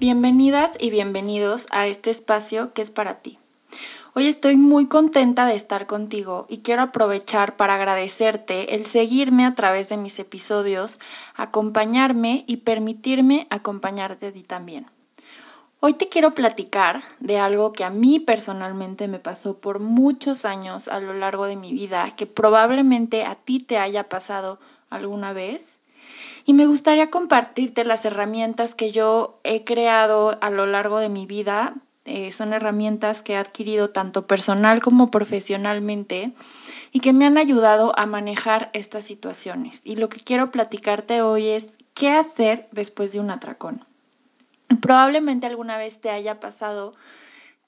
Bienvenidas y bienvenidos a este espacio que es para ti. Hoy estoy muy contenta de estar contigo y quiero aprovechar para agradecerte el seguirme a través de mis episodios, acompañarme y permitirme acompañarte a ti también. Hoy te quiero platicar de algo que a mí personalmente me pasó por muchos años a lo largo de mi vida, que probablemente a ti te haya pasado alguna vez y me gustaría compartirte las herramientas que yo he creado a lo largo de mi vida. Eh, son herramientas que he adquirido tanto personal como profesionalmente y que me han ayudado a manejar estas situaciones. Y lo que quiero platicarte hoy es qué hacer después de un atracón. Probablemente alguna vez te haya pasado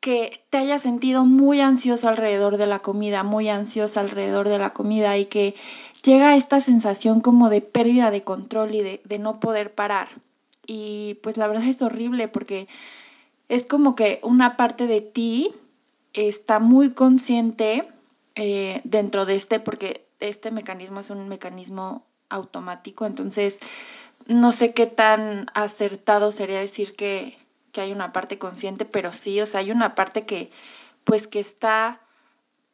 que te hayas sentido muy ansioso alrededor de la comida, muy ansiosa alrededor de la comida y que llega esta sensación como de pérdida de control y de, no poder parar. Y pues la verdad es horrible porque es como que una parte de ti está muy consciente eh, dentro de este, porque este mecanismo es un mecanismo automático, entonces no sé qué tan acertado sería decir que, que hay una parte consciente, pero sí, o sea, hay una parte que pues que está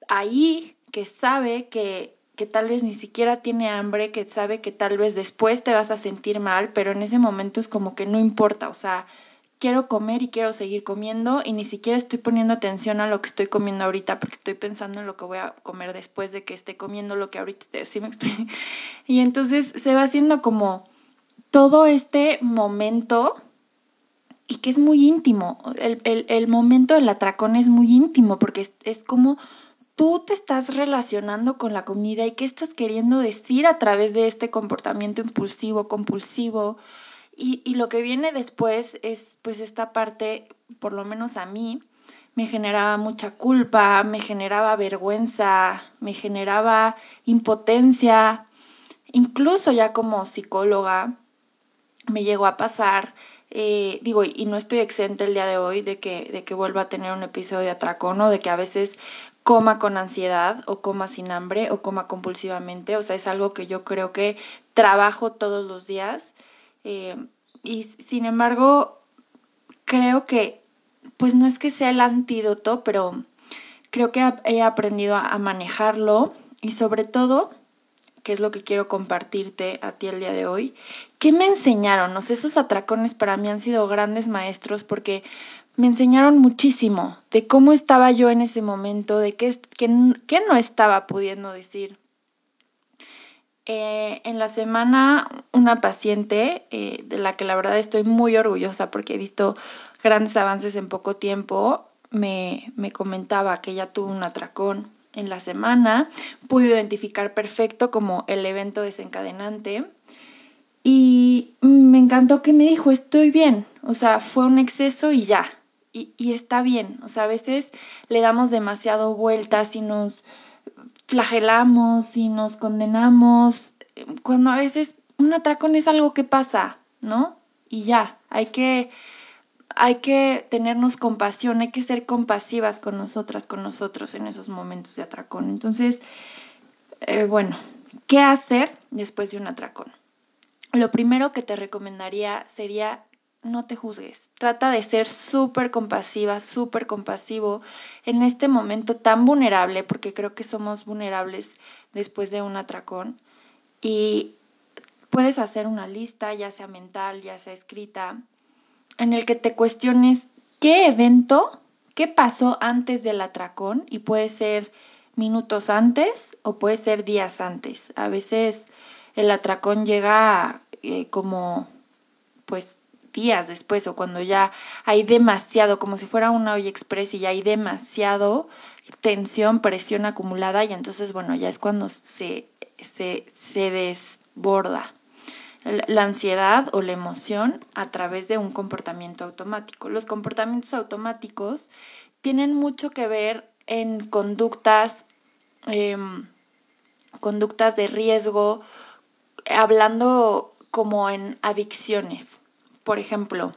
ahí, que sabe que que tal vez ni siquiera tiene hambre, que sabe que tal vez después te vas a sentir mal, pero en ese momento es como que no importa, o sea, quiero comer y quiero seguir comiendo y ni siquiera estoy poniendo atención a lo que estoy comiendo ahorita porque estoy pensando en lo que voy a comer después de que esté comiendo lo que ahorita ¿sí me Y entonces se va haciendo como todo este momento y que es muy íntimo. El, el, momento del atracón es muy íntimo porque es como tú te estás relacionando con la comida y qué estás queriendo decir a través de este comportamiento impulsivo, compulsivo. Y, lo que viene después es pues esta parte, por lo menos a mí, me generaba mucha culpa, me generaba vergüenza, me generaba impotencia. Incluso ya como psicóloga me llegó a pasar eh, digo, y no estoy exenta el día de hoy de que, de que vuelva a tener un episodio de atracón o de que a veces coma con ansiedad o coma sin hambre o coma compulsivamente. O sea, es algo que yo creo que trabajo todos los días. Eh, y sin embargo, creo que, pues no es que sea el antídoto, pero creo que he aprendido a manejarlo y sobre todo, que es lo que quiero compartirte a ti el día de hoy, ¿qué me enseñaron? O sea, esos atracones para mí han sido grandes maestros porque me enseñaron muchísimo de cómo estaba yo en ese momento, de qué, no estaba pudiendo decir. Eh, en la semana, una paciente eh, de la que la verdad estoy muy orgullosa porque he visto grandes avances en poco tiempo, me, me comentaba que ella tuvo un atracón en la semana, pude identificar perfecto como el evento desencadenante y me encantó que me dijo, estoy bien, o sea, fue un exceso y ya, y, está bien, o sea, a veces le damos demasiado vueltas y nos flagelamos y nos condenamos, cuando a veces un atracón es algo que pasa, ¿no? Y ya, hay que, hay que tenernos compasión, hay que ser compasivas con nosotras, con nosotros en esos momentos de atracón. Entonces, eh, bueno, ¿qué hacer después de un atracón? Lo primero que te recomendaría sería no te juzgues. Trata de ser súper compasiva, súper compasivo en este momento tan vulnerable, porque creo que somos vulnerables después de un atracón. Y puedes hacer una lista, ya sea mental, ya sea escrita, en el que te cuestiones qué evento, qué pasó antes del atracón, y puede ser minutos antes o puede ser días antes. A veces el atracón llega eh, como pues días después o cuando ya hay demasiado, como si fuera una olla express y ya hay demasiado tensión, presión acumulada y entonces, bueno, ya es cuando se, se, desborda la ansiedad o la emoción a través de un comportamiento automático. Los comportamientos automáticos tienen mucho que ver en conductas, em, conductas de riesgo, hablando como en adicciones. Por ejemplo,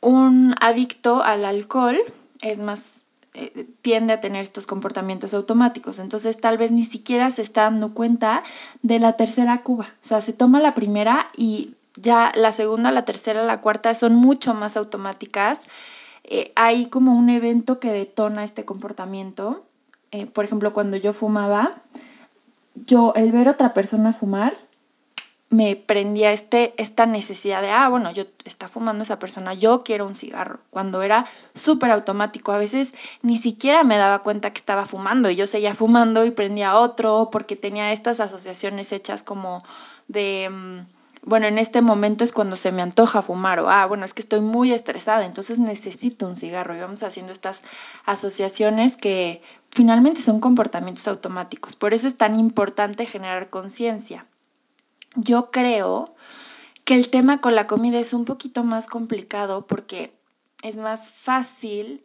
un adicto al alcohol es más eh, tiende a tener estos comportamientos automáticos. Entonces tal vez ni siquiera se está dando cuenta de la tercera cuba. O sea, se toma la primera y ya la segunda, la tercera, la cuarta son mucho más automáticas. Eh, hay como un evento que detona este comportamiento. Eh, por ejemplo, cuando yo fumaba, yo el ver a otra persona fumar me prendía este, esta necesidad de, ah, bueno, yo está fumando esa persona, yo quiero un cigarro, cuando era súper automático, a veces ni siquiera me daba cuenta que estaba fumando y yo seguía fumando y prendía otro porque tenía estas asociaciones hechas como de, mm, bueno, en este momento es cuando se me antoja fumar o, ah, bueno, es que estoy muy estresada, entonces necesito un cigarro y vamos haciendo estas asociaciones que finalmente son comportamientos automáticos. Por eso es tan importante generar conciencia yo creo que el tema con la comida es un poquito más complicado porque es más fácil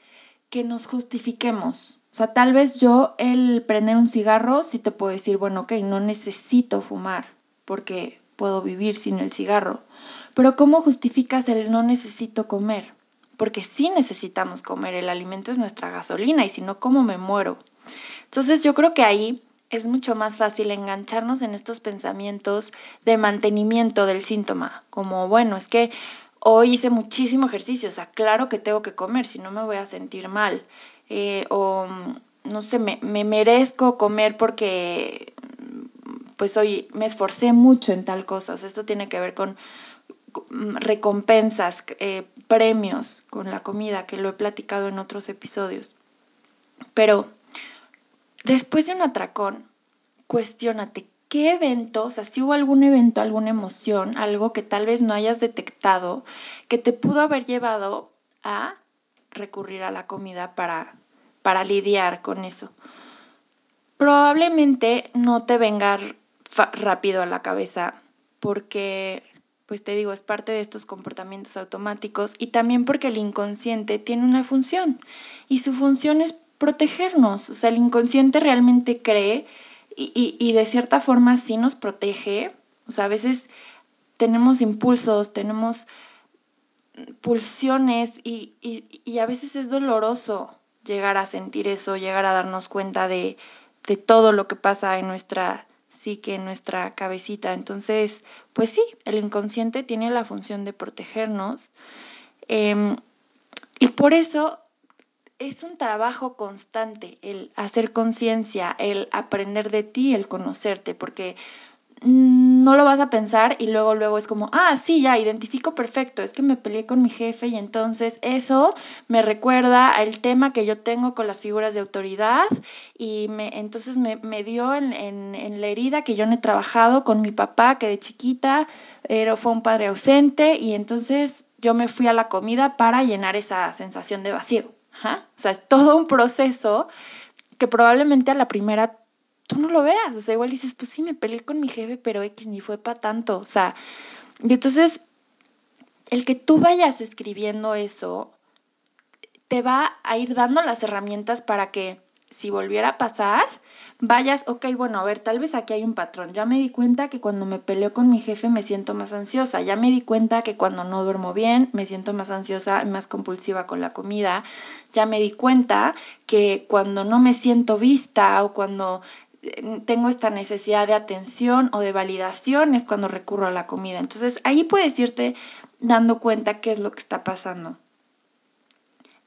que nos justifiquemos. O sea, tal vez yo el prender un cigarro sí te puedo decir, bueno, ok, no necesito fumar porque puedo vivir sin el cigarro. Pero ¿cómo justificas el no necesito comer? Porque sí necesitamos comer, el alimento es nuestra gasolina y si no, ¿cómo me muero? Entonces yo creo que ahí es mucho más fácil engancharnos en estos pensamientos de mantenimiento del síntoma, como, bueno, es que hoy hice muchísimo ejercicio, o sea, claro que tengo que comer, si no me voy a sentir mal, eh, o no sé, me, me, merezco comer porque pues hoy me esforcé mucho en tal cosa, o sea, esto tiene que ver con recompensas, eh, premios con la comida, que lo he platicado en otros episodios. Pero Después de un atracón, cuestiónate qué evento, o sea, si hubo algún evento, alguna emoción, algo que tal vez no hayas detectado, que te pudo haber llevado a recurrir a la comida para, para lidiar con eso. Probablemente no te venga rápido a la cabeza porque, pues te digo, es parte de estos comportamientos automáticos y también porque el inconsciente tiene una función y su función es protegernos. O sea, el inconsciente realmente cree y, de cierta forma sí nos protege. O sea, a veces tenemos impulsos, tenemos pulsiones y, y, a veces es doloroso llegar a sentir eso, llegar a darnos cuenta de, de, todo lo que pasa en nuestra psique, en nuestra cabecita. Entonces, pues sí, el inconsciente tiene la función de protegernos. Em, y por eso es un trabajo constante el hacer conciencia, el aprender de ti, el conocerte, porque no lo vas a pensar y luego luego es como, ah, sí, ya identifico perfecto, es que me peleé con mi jefe y entonces eso me recuerda al tema que yo tengo con las figuras de autoridad y me, entonces me, dio en, en, la herida que yo no he trabajado con mi papá que de chiquita era, fue un padre ausente y entonces yo me fui a la comida para llenar esa sensación de vacío. O sea, es todo un proceso que probablemente a la primera tú no lo veas. O sea, igual dices, pues sí, me peleé con mi jefe, pero X ni fue para tanto. O sea, y entonces el que tú vayas escribiendo eso te va a ir dando las herramientas para que si volviera a pasar, vayas, ok, bueno, a ver, tal vez aquí hay un patrón. Ya me di cuenta que cuando me peleo con mi jefe me siento más ansiosa. Ya me di cuenta que cuando no duermo bien me siento más ansiosa y más compulsiva con la comida. Ya me di cuenta que cuando no me siento vista o cuando eh, tengo esta necesidad de atención o de validación es cuando recurro a la comida. Entonces ahí puedes irte dando cuenta qué es lo que está pasando.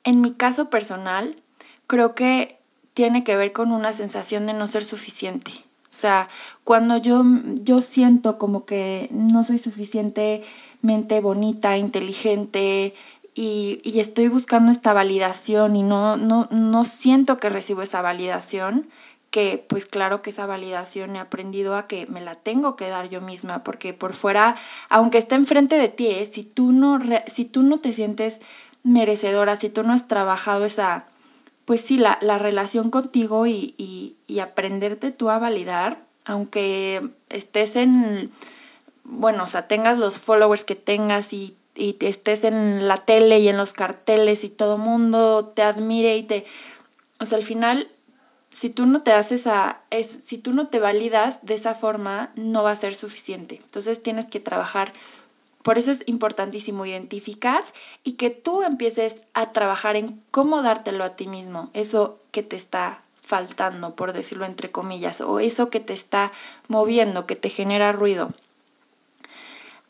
En mi caso personal, creo que tiene que ver con una sensación de no ser suficiente. O sea, cuando yo, yo siento como que no soy suficientemente bonita, inteligente y, y estoy buscando esta validación y no, no, no siento que recibo esa validación, que pues claro que esa validación he aprendido a que me la tengo que dar yo misma, porque por fuera, aunque esté enfrente de ti, ¿eh? si, tú no, si tú no te sientes merecedora, si tú no has trabajado esa pues sí, la, relación contigo y, aprenderte tú a validar, aunque estés en, bueno, o sea, tengas los followers que tengas y, y estés en la tele y en los carteles y todo mundo te admire y te, o sea, al final, si tú no te haces a, es, si tú no te validas de esa forma, no va a ser suficiente. Entonces tienes que trabajar por eso es importantísimo identificar y que tú empieces a trabajar en cómo dártelo a ti mismo, eso que te está faltando, por decirlo entre comillas, o eso que te está moviendo, que te genera ruido.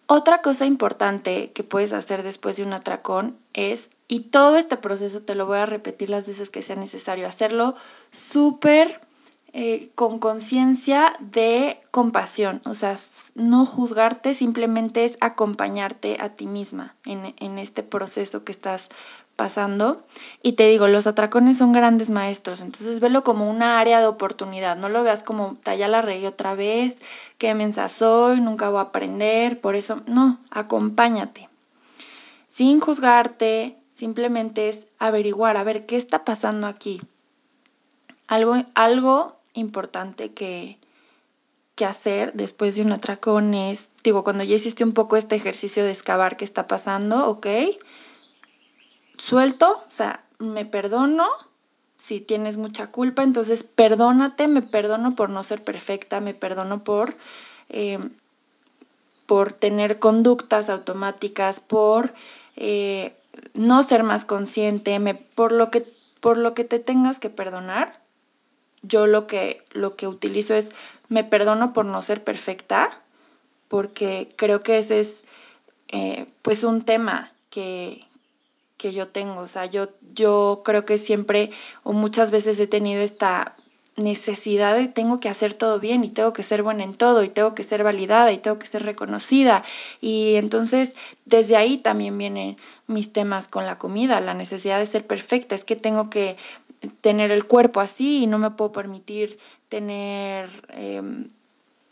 Otra cosa importante que puedes hacer después de un atracón es, y todo este proceso te lo voy a repetir las veces que sea necesario, hacerlo súper eh, con conciencia de compasión, o sea, no juzgarte, simplemente es acompañarte a ti misma en, en este proceso que estás pasando. Y te digo, los atracones son grandes maestros, entonces velo como una área de oportunidad, no lo veas como, ya la reí otra vez, qué mensa soy, nunca voy a aprender, por eso, no, acompáñate. Sin juzgarte, simplemente es averiguar, a ver, ¿qué está pasando aquí? Algo, algo importante que, que hacer después de un atracón es, digo, cuando ya hiciste un poco este ejercicio de excavar qué está pasando, ok, suelto, o sea, me perdono, si tienes mucha culpa, entonces perdónate, me perdono por no ser perfecta, me perdono por, eh, por tener conductas automáticas, por eh, no ser más consciente, me, por, lo que, por lo que te tengas que perdonar, yo lo que, lo que utilizo es me perdono por no ser perfecta, porque creo que ese es eh, pues un tema que, que yo tengo. O sea, yo, yo creo que siempre o muchas veces he tenido esta necesidad de tengo que hacer todo bien y tengo que ser buena en todo y tengo que ser validada y tengo que ser reconocida. Y entonces desde ahí también vienen mis temas con la comida, la necesidad de ser perfecta. Es que tengo que tener el cuerpo así y no me puedo permitir tener em,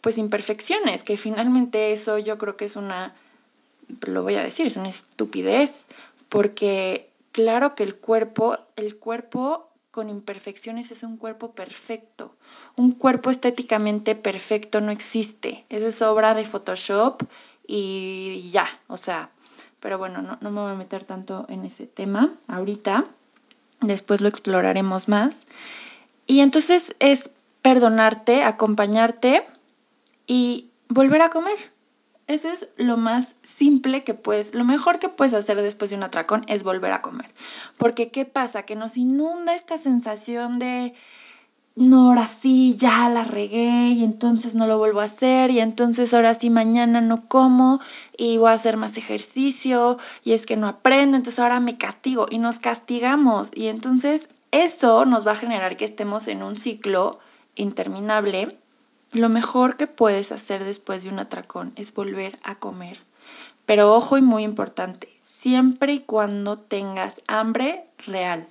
pues imperfecciones, que finalmente eso yo creo que es una, lo voy a decir, es una estupidez, porque claro que el cuerpo, el cuerpo con imperfecciones es un cuerpo perfecto. Un cuerpo estéticamente perfecto no existe. Eso es obra de Photoshop y ya, o sea, pero bueno, no, no me voy a meter tanto en ese tema ahorita después lo exploraremos más. Y entonces es perdonarte, acompañarte y volver a comer. Eso es lo más simple que puedes, lo mejor que puedes hacer después de un atracón es volver a comer. Porque ¿qué pasa? Que nos inunda esta sensación de, no, ahora sí, ya la regué y entonces no lo vuelvo a hacer y entonces ahora sí mañana no como y voy a hacer más ejercicio y es que no aprendo, entonces ahora me castigo y nos castigamos y entonces eso nos va a generar que estemos en un ciclo interminable. Lo mejor que puedes hacer después de un atracón es volver a comer. Pero ojo y muy importante, siempre y cuando tengas hambre real.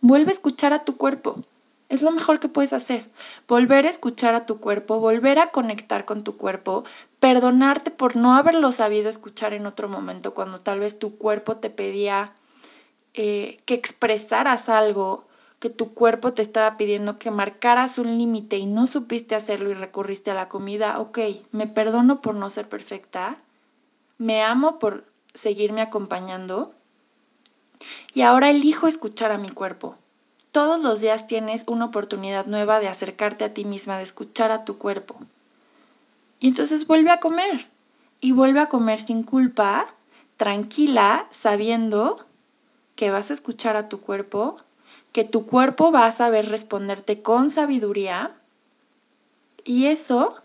Vuelve a escuchar a tu cuerpo es lo mejor que puedes hacer. Volver a escuchar a tu cuerpo, volver a conectar con tu cuerpo, perdonarte por no haberlo sabido escuchar en otro momento cuando tal vez tu cuerpo te pedía eh, que expresaras algo, que tu cuerpo te estaba pidiendo que marcaras un límite y no supiste hacerlo y recurriste a la comida. Ok, me perdono por no ser perfecta, me amo por seguirme acompañando y ahora elijo escuchar a mi cuerpo todos los días tienes una oportunidad nueva de acercarte a ti misma, de escuchar a tu cuerpo. Y entonces vuelve a comer. Y vuelve a comer sin culpa, tranquila, sabiendo que vas a escuchar a tu cuerpo, que tu cuerpo va a saber responderte con sabiduría. Y eso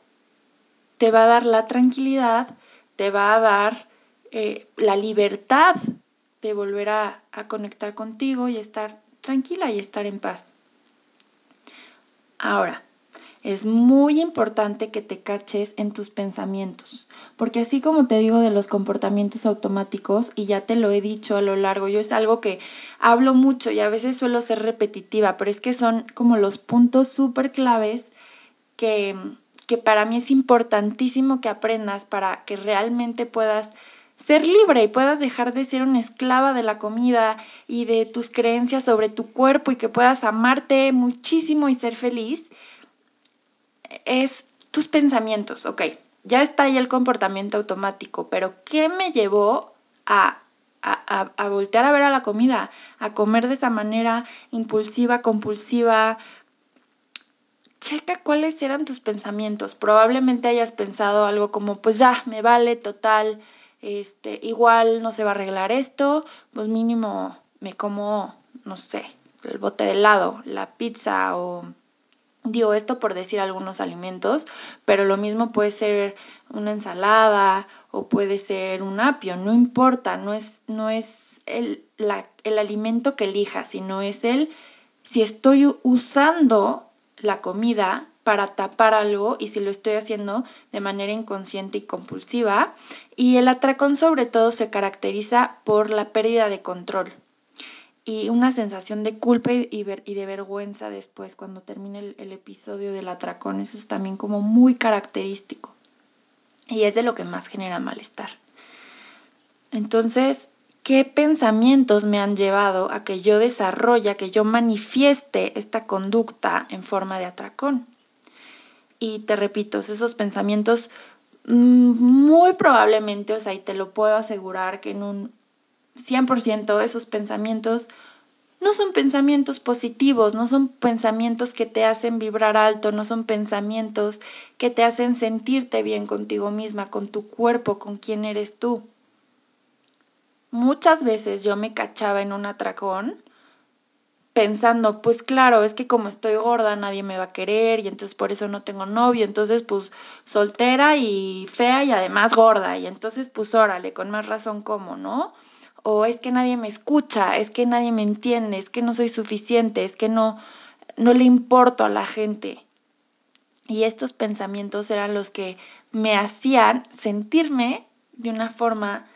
te va a dar la tranquilidad, te va a dar eh, la libertad de volver a, a conectar contigo y estar tranquila y estar en paz. Ahora, es muy importante que te caches en tus pensamientos, porque así como te digo de los comportamientos automáticos, y ya te lo he dicho a lo largo, yo es algo que hablo mucho y a veces suelo ser repetitiva, pero es que son como los puntos súper claves que, que para mí es importantísimo que aprendas para que realmente puedas ser libre y puedas dejar de ser una esclava de la comida y de tus creencias sobre tu cuerpo y que puedas amarte muchísimo y ser feliz, es tus pensamientos, ok, ya está ahí el comportamiento automático, pero ¿qué me llevó a, a, a, voltear a ver a la comida, a comer de esa manera impulsiva, compulsiva? Checa cuáles eran tus pensamientos. Probablemente hayas pensado algo como, pues ya, me vale total, este, igual no se va a arreglar esto, pues mínimo me como, no sé, el bote de helado, la pizza o Digo esto por decir algunos alimentos, pero lo mismo puede ser una ensalada o puede ser un apio, no importa, no es, no es el, el alimento que elija, sino es el si estoy usando la comida para tapar algo y si lo estoy haciendo de manera inconsciente y compulsiva. Y el atracón sobre todo se caracteriza por la pérdida de control y una sensación de culpa y, de vergüenza después cuando termine el, el, episodio del atracón. Eso es también como muy característico y es de lo que más genera malestar. Entonces, ¿qué pensamientos me han llevado a que yo desarrolle, a que yo manifieste esta conducta en forma de atracón? Y te repito, esos pensamientos mm, muy probablemente, o sea, y te lo puedo asegurar que en un 100% esos pensamientos no son pensamientos positivos, no son pensamientos que te hacen vibrar alto, no son pensamientos que te hacen sentirte bien contigo misma, con tu cuerpo, con quién eres tú. Muchas veces yo me cachaba en un atracón pensando, pues claro, es que como estoy gorda nadie me va a querer y entonces por eso no tengo novio, entonces pues soltera y fea y además gorda y entonces pues órale, con más razón como, ¿no? o es que nadie me escucha, es que nadie me entiende, es que no soy suficiente, es que no, no le importo a la gente. Y estos pensamientos eran los que me hacían sentirme de una forma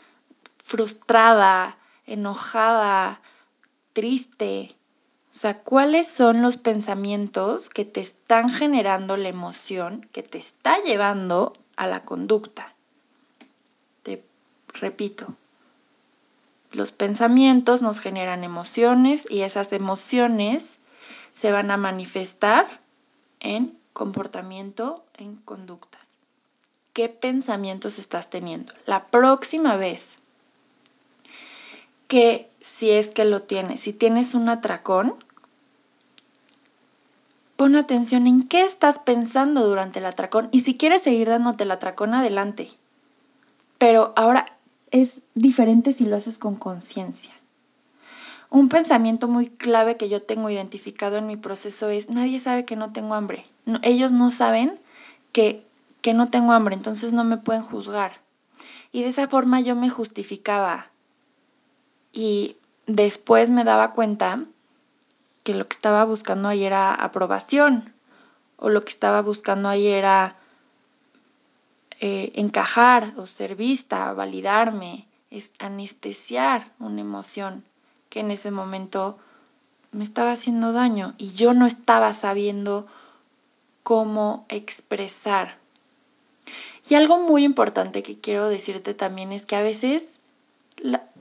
frustrada, enojada, triste. O sea, ¿cuáles son los pensamientos que te están generando la emoción que te está llevando a la conducta? Te repito, los pensamientos nos generan emociones y esas emociones se van a manifestar en comportamiento, en conductas. ¿Qué pensamientos estás teniendo? La próxima vez que si es que lo tienes, si tienes un atracón, pon atención en qué estás pensando durante el atracón y si quieres seguir dándote el atracón, adelante. Pero ahora es diferente si lo haces con conciencia. Un pensamiento muy clave que yo tengo identificado en mi proceso es, nadie sabe que no tengo hambre. ellos no saben que, que no tengo hambre, entonces no me pueden juzgar. Y de esa forma yo me justificaba. Y después me daba cuenta que lo que estaba buscando ahí era aprobación o lo que estaba buscando ahí era eh, encajar o ser vista, validarme, es anestesiar una emoción que en ese momento me estaba haciendo daño y yo no estaba sabiendo cómo expresar. Y algo muy importante que quiero decirte también es que a veces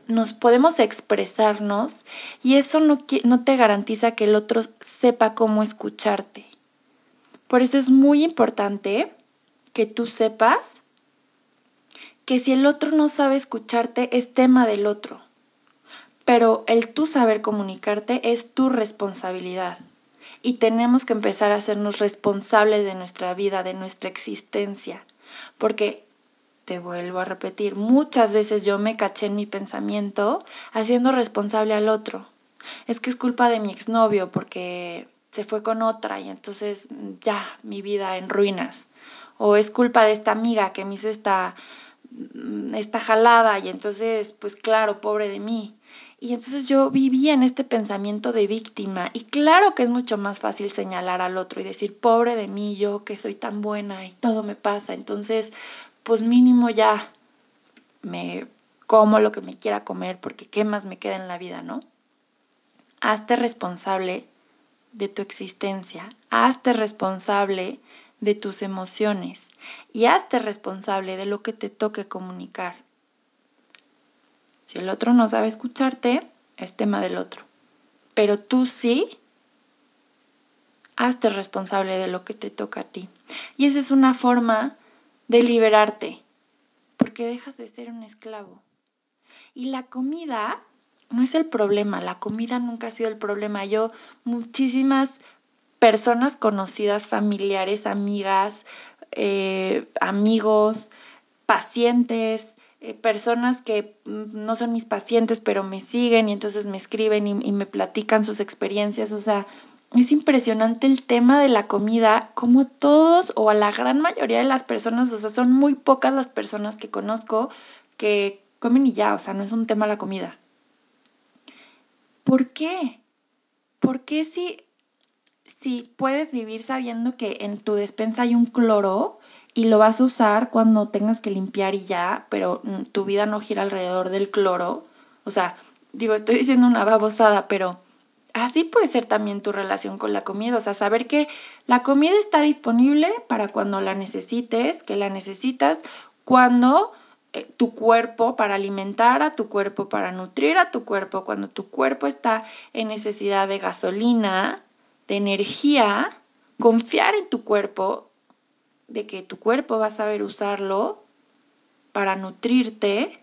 nos podemos expresarnos y eso no, no te garantiza que el otro sepa cómo escucharte. Por eso es muy importante que tú sepas que si el otro no sabe escucharte es tema del otro, pero el tú saber comunicarte es tu responsabilidad. Y tenemos que empezar a hacernos responsables de nuestra vida, de nuestra existencia, porque te vuelvo a repetir, muchas veces yo me caché en mi pensamiento haciendo responsable al otro. Es que es culpa de mi exnovio porque se fue con otra y entonces ya mi vida en ruinas o es culpa de esta amiga que me hizo esta, mm, esta jalada y entonces, pues claro, pobre de mí. Y entonces yo vivía en este pensamiento de víctima y claro que es mucho más fácil señalar al otro y decir, pobre de mí, yo que soy tan buena y todo me pasa. Entonces, pues mínimo ya me como lo que me quiera comer porque qué más me queda en la vida, ¿no? Hazte responsable de tu existencia, hazte responsable de tus emociones y hazte responsable de lo que te toque comunicar. Si el otro no sabe escucharte, es tema del otro. Pero tú sí, hazte responsable de lo que te toca a ti. Y esa es una forma de liberarte, porque dejas de ser un esclavo. Y la comida no es el problema, la comida nunca ha sido el problema. Yo, muchísimas personas conocidas, familiares, amigas, eh, amigos, pacientes, eh, personas que mm, no son mis pacientes, pero me siguen y entonces me escriben y, y me platican sus experiencias. O sea, es impresionante el tema de la comida, como todos o a la gran mayoría de las personas, o sea, son muy pocas las personas que conozco que comen y ya, o sea, no es un tema la comida. ¿Por qué? ¿Por qué si, si puedes vivir sabiendo que en tu despensa hay un cloro y lo vas a usar cuando tengas que limpiar y ya, pero mm, tu vida no gira alrededor del cloro? O sea, digo, estoy diciendo una babosada, pero así puede ser también tu relación con la comida, o sea, saber que la comida está disponible para cuando la necesites, que la necesitas cuando eh, tu cuerpo, para alimentar a tu cuerpo, para nutrir a tu cuerpo, cuando tu cuerpo está en necesidad de gasolina, de energía, confiar en tu cuerpo, de que tu cuerpo va a saber usarlo para nutrirte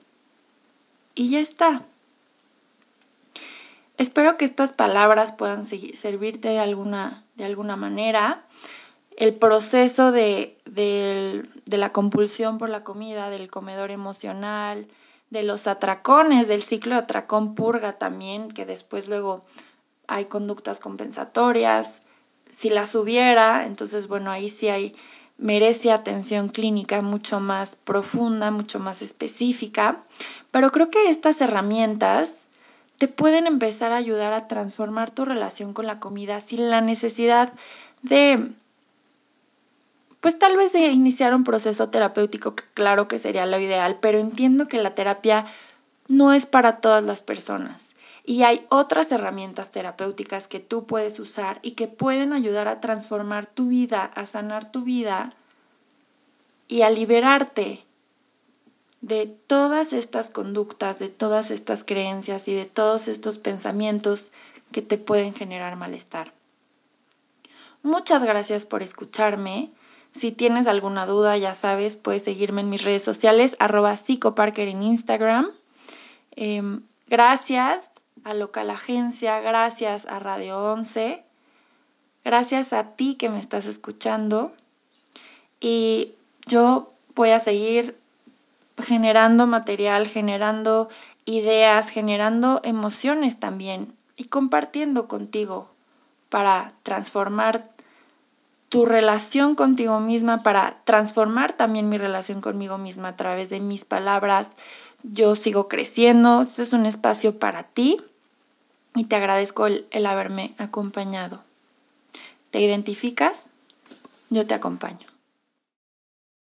y ya está. Espero que estas palabras puedan servirte de alguna, de alguna manera. El proceso de, la compulsión por la comida, del comedor emocional, de los atracones, del ciclo de atracón purga también, que después luego hay conductas compensatorias. Si las hubiera, entonces bueno, ahí sí hay, merece atención clínica mucho más profunda, mucho más específica. Pero creo que estas herramientas te pueden empezar a ayudar a transformar tu relación con la comida sin la necesidad de, pues tal vez de iniciar un proceso terapéutico, que claro que sería lo ideal, pero entiendo que la terapia no es para todas las personas. Y hay otras herramientas terapéuticas que tú puedes usar y que pueden ayudar a transformar tu vida, a sanar tu vida y a liberarte de todas estas conductas, de todas estas creencias y de todos estos pensamientos que te pueden generar malestar. Muchas gracias por escucharme. Si tienes alguna duda, ya sabes, puedes seguirme en mis redes sociales, arroba psicoparker en Instagram. Em, gracias a Local Agencia, gracias a Radio 11, gracias a ti que me estás escuchando. Y yo voy a seguir generando material, generando ideas, generando emociones también y compartiendo contigo para transformar tu relación contigo misma, para transformar también mi relación conmigo misma a través de mis palabras. Yo sigo creciendo, este es un espacio para ti y te agradezco el, el haberme acompañado. ¿Te identificas? Yo te acompaño.